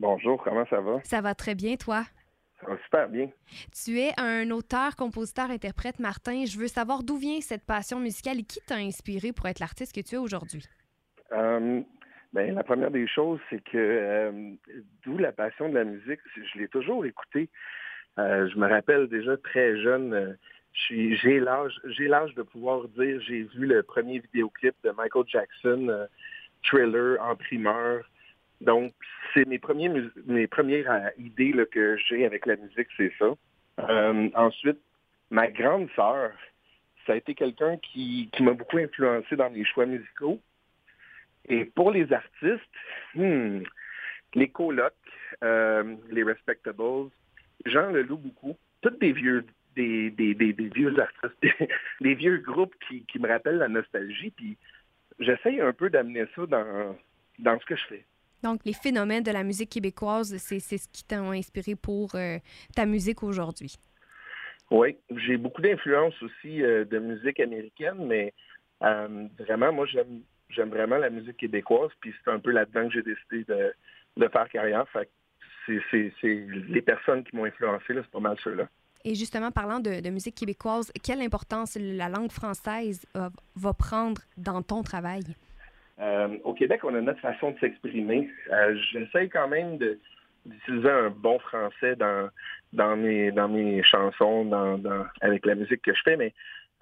Bonjour, comment ça va? Ça va très bien, toi? Ça va super bien. Tu es un auteur, compositeur, interprète, Martin. Je veux savoir d'où vient cette passion musicale et qui t'a inspiré pour être l'artiste que tu es aujourd'hui? Euh, ben, la première des choses, c'est que euh, d'où la passion de la musique, je l'ai toujours écouté. Euh, je me rappelle déjà très jeune, j'ai l'âge j'ai l'âge de pouvoir dire j'ai vu le premier vidéoclip de Michael Jackson, Thriller en primeur. Donc, c'est mes premiers mes premières idées là, que j'ai avec la musique, c'est ça. ensuite, ma grande sœur, ça a été quelqu'un qui, qui m'a beaucoup influencé dans mes choix musicaux. Et pour les artistes, hmm, les colocs, euh, les respectables, Jean le loue beaucoup. Tous des vieux, des, des, des, vieux artistes, des, vieux groupes qui, qui, me rappellent la nostalgie. Puis j'essaye un peu d'amener ça dans, dans ce que je fais. Donc, les phénomènes de la musique québécoise, c'est ce qui t'a inspiré pour euh, ta musique aujourd'hui. Oui, j'ai beaucoup d'influence aussi euh, de musique américaine, mais vraiment, moi, j'aime j'aime vraiment la musique québécoise, puis c'est un peu là-dedans que j'ai décidé de, faire carrière. Fait c'est les personnes qui m'ont influencé, c'est pas mal ceux-là. Et justement, parlant de, musique québécoise, quelle importance la langue française euh, va prendre dans ton travail? Euh, au Québec, on a notre façon de s'exprimer. Euh, j'essaie quand même d'utiliser un bon français dans, dans, mes, dans mes chansons, dans, avec la musique que je fais, mais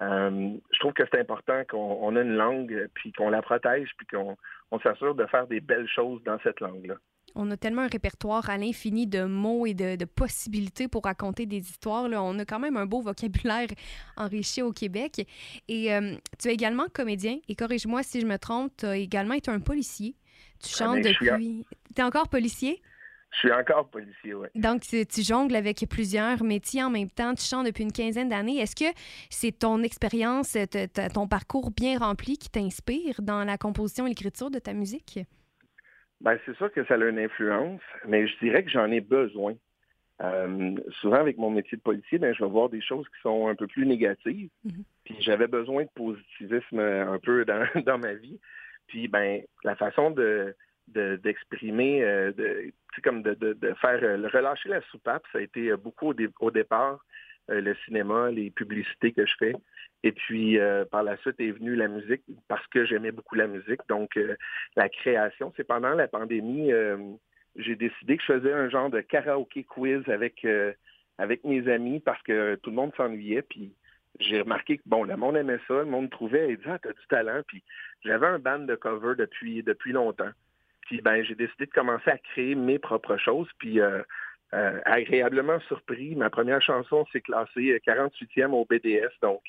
euh, je trouve que c'est important qu'on ait une langue, puis qu'on la protège, puis qu'on s'assure de faire des belles choses dans cette langue-là. On a tellement un répertoire à l'infini de mots et de, possibilités pour raconter des histoires. Là. On a quand même un beau vocabulaire enrichi au Québec. Et euh, tu es également comédien, et corrige-moi si je me trompe, tu as également été un policier. Tu ah, chantes depuis... Tu es encore policier? Je suis encore policier, oui. Donc, tu, jongles avec plusieurs métiers en même temps. Tu chantes depuis une quinzaine d'années. Est-ce que c'est ton expérience, ton parcours bien rempli qui t'inspire dans la composition et l'écriture de ta musique? Bien, c'est sûr que ça a une influence, mais je dirais que j'en ai besoin. Euh, souvent, avec mon métier de policier, ben, je vais voir des choses qui sont un peu plus négatives. Mhm. Puis j'avais besoin de positivisme un peu dans, dans ma vie. Puis, ben, la façon de d'exprimer, euh, de, comme de, de, faire euh, relâcher la soupape, ça a été euh, beaucoup au, départ le cinéma, les publicités que je fais. Et puis par la suite est venue la musique parce que j'aimais beaucoup la musique. Donc la création, c'est pendant la pandémie, j'ai décidé que je faisais un genre de karaoké quiz avec avec mes amis parce que tout le monde s'ennuyait. Puis j'ai remarqué que bon, le monde aimait ça, le monde trouvait, il disait ah t'as du talent. Puis j'avais un band de cover depuis depuis longtemps. Puis ben, j'ai décidé de commencer à créer mes propres choses. Puis euh, euh, agréablement surpris, ma première chanson s'est classée 48e au BDS. Donc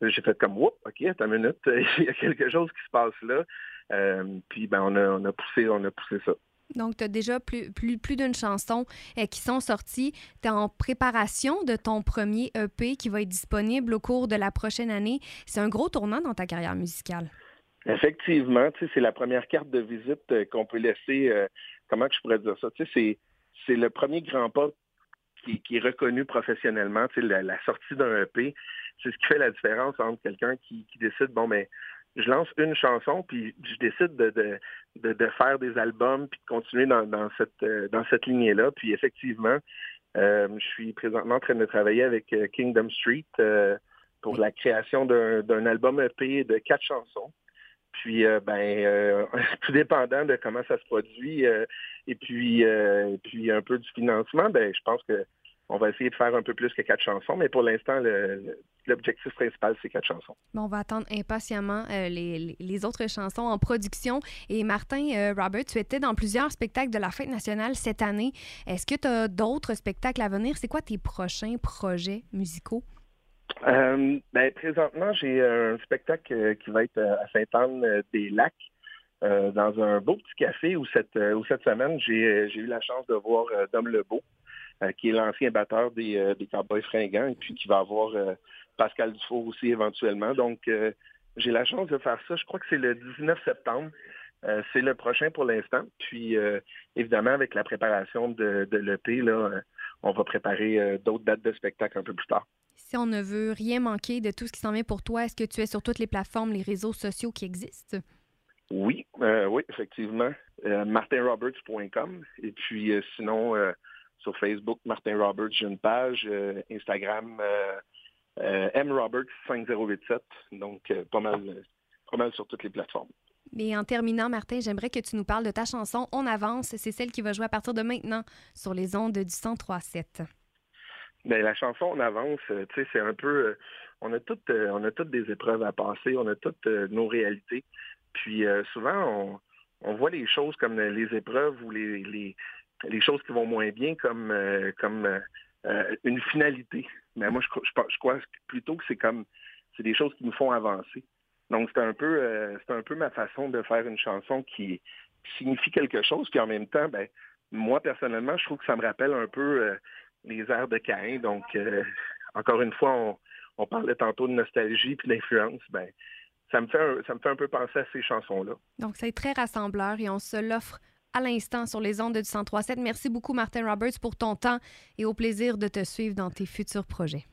j'ai fait comme Oups, OK, attends une minute, il y a quelque chose qui se passe là. Euh, puis ben on a, on a poussé, on a poussé ça. Donc, tu as déjà plus, plus, plus d'une chanson qui sont sorties. Tu es en préparation de ton premier EP qui va être disponible au cours de la prochaine année. C'est un gros tournant dans ta carrière musicale. Effectivement, c'est la première carte de visite euh, qu'on peut laisser. Euh, comment je pourrais dire ça? C'est, c'est le premier grand pas qui, est reconnu professionnellement. La, la sortie d'un EP, c'est ce qui fait la différence entre quelqu'un qui, décide, bon, mais ben, je lance une chanson, puis je décide de, de, de, faire des albums, puis de continuer dans, dans cette, euh, dans cette lignée-là. Puis effectivement, je suis présentement en train de travailler avec Kingdom Street pour la création d'un album EP de quatre chansons. Puis, euh, ben, euh, tout dépendant de comment ça se produit euh, et puis, puis un peu du financement, ben, je pense que on va essayer de faire un peu plus que quatre chansons, mais pour l'instant, l'objectif principal, c'est quatre chansons. Bon, on va attendre impatiemment les, autres chansons en production. Et Martin, Robert, tu étais dans plusieurs spectacles de la Fête nationale cette année. Est-ce que tu as d'autres spectacles à venir? C'est quoi tes prochains projets musicaux? Euh, ben, présentement, j'ai un spectacle euh, qui va être euh, à Sainte-Anne-des-Lacs dans un beau petit café où cette, où cette semaine, j'ai eu la chance de voir Dom Lebeau, qui est l'ancien batteur des, Cowboys fringants, et puis qui va avoir Pascal Dufour aussi éventuellement. Donc, j'ai la chance de faire ça. Je crois que c'est le 19 septembre. Euh, c'est le prochain pour l'instant. Puis, euh, évidemment, avec la préparation de, de l'EP, euh, on va préparer d'autres dates de spectacle un peu plus tard. Si on ne veut rien manquer de tout ce qui s'en vient pour toi, est-ce que tu es sur toutes les plateformes, les réseaux sociaux qui existent? Oui, oui, effectivement. martinroberts.com. Et puis, sinon, sur Facebook, Martin Roberts, j'ai une page. Instagram, mroberts5087. Donc, pas mal, pas mal sur toutes les plateformes. Mais en terminant, Martin, j'aimerais que tu nous parles de ta chanson On avance. C'est celle qui va jouer à partir de maintenant sur les ondes du 103.7. Bien, la chanson On avance, euh, tu sais, c'est un peu. Euh, on a toutes, euh, on a toutes des épreuves à passer, on a toutes nos réalités. Puis souvent, on, voit les choses comme les épreuves ou les, les, choses qui vont moins bien comme, comme une finalité. Mais moi, je, je, je crois plutôt que c'est comme c'est des choses qui nous font avancer. Donc, c'est un peu euh, c'est un peu ma façon de faire une chanson qui, signifie quelque chose, puis en même temps, ben, moi, personnellement, je trouve que ça me rappelle un peu euh, les airs de Caïn. Donc, euh, encore une fois, on, on, parlait tantôt de nostalgie puis d'influence. Ben, ça me, fait un, ça me fait un peu penser à ces chansons-là. Donc, c'est très rassembleur et on se l'offre à l'instant sur les ondes du 1037. Merci beaucoup, Martin Roberts, pour ton temps et au plaisir de te suivre dans tes futurs projets.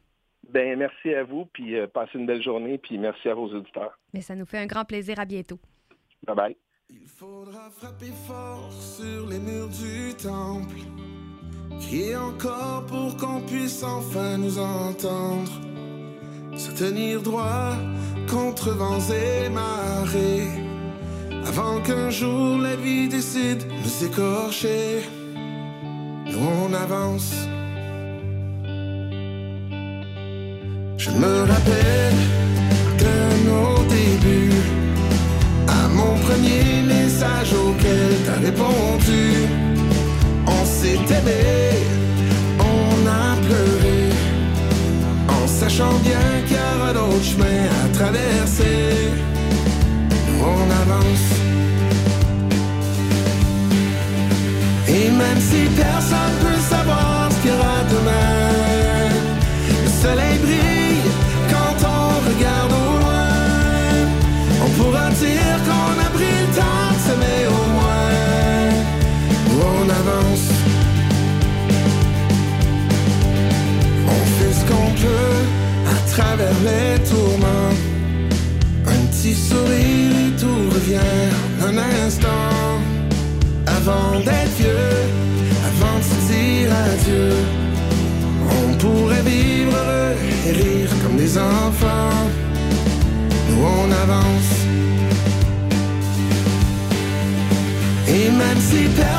Ben merci à vous, puis euh, passez une belle journée, puis merci à vos auditeurs. Mais ça nous fait un grand plaisir. À bientôt. Bye bye. Il faudra frapper fort sur les murs du temple, crier encore pour qu'on puisse enfin nous entendre, se tenir droit contre vents et marées, avant qu'un jour la vie décide de nous écorcher. Nous on avance. Je me rappelle de nos débuts, à mon premier message auquel t'as répondu. On les tourments. Un petit sourire et tout revient un instant. Avant d'être vieux, avant de se dire adieu, on pourrait vivre heureux et rire comme des enfants. Nous on avance. Et même si personne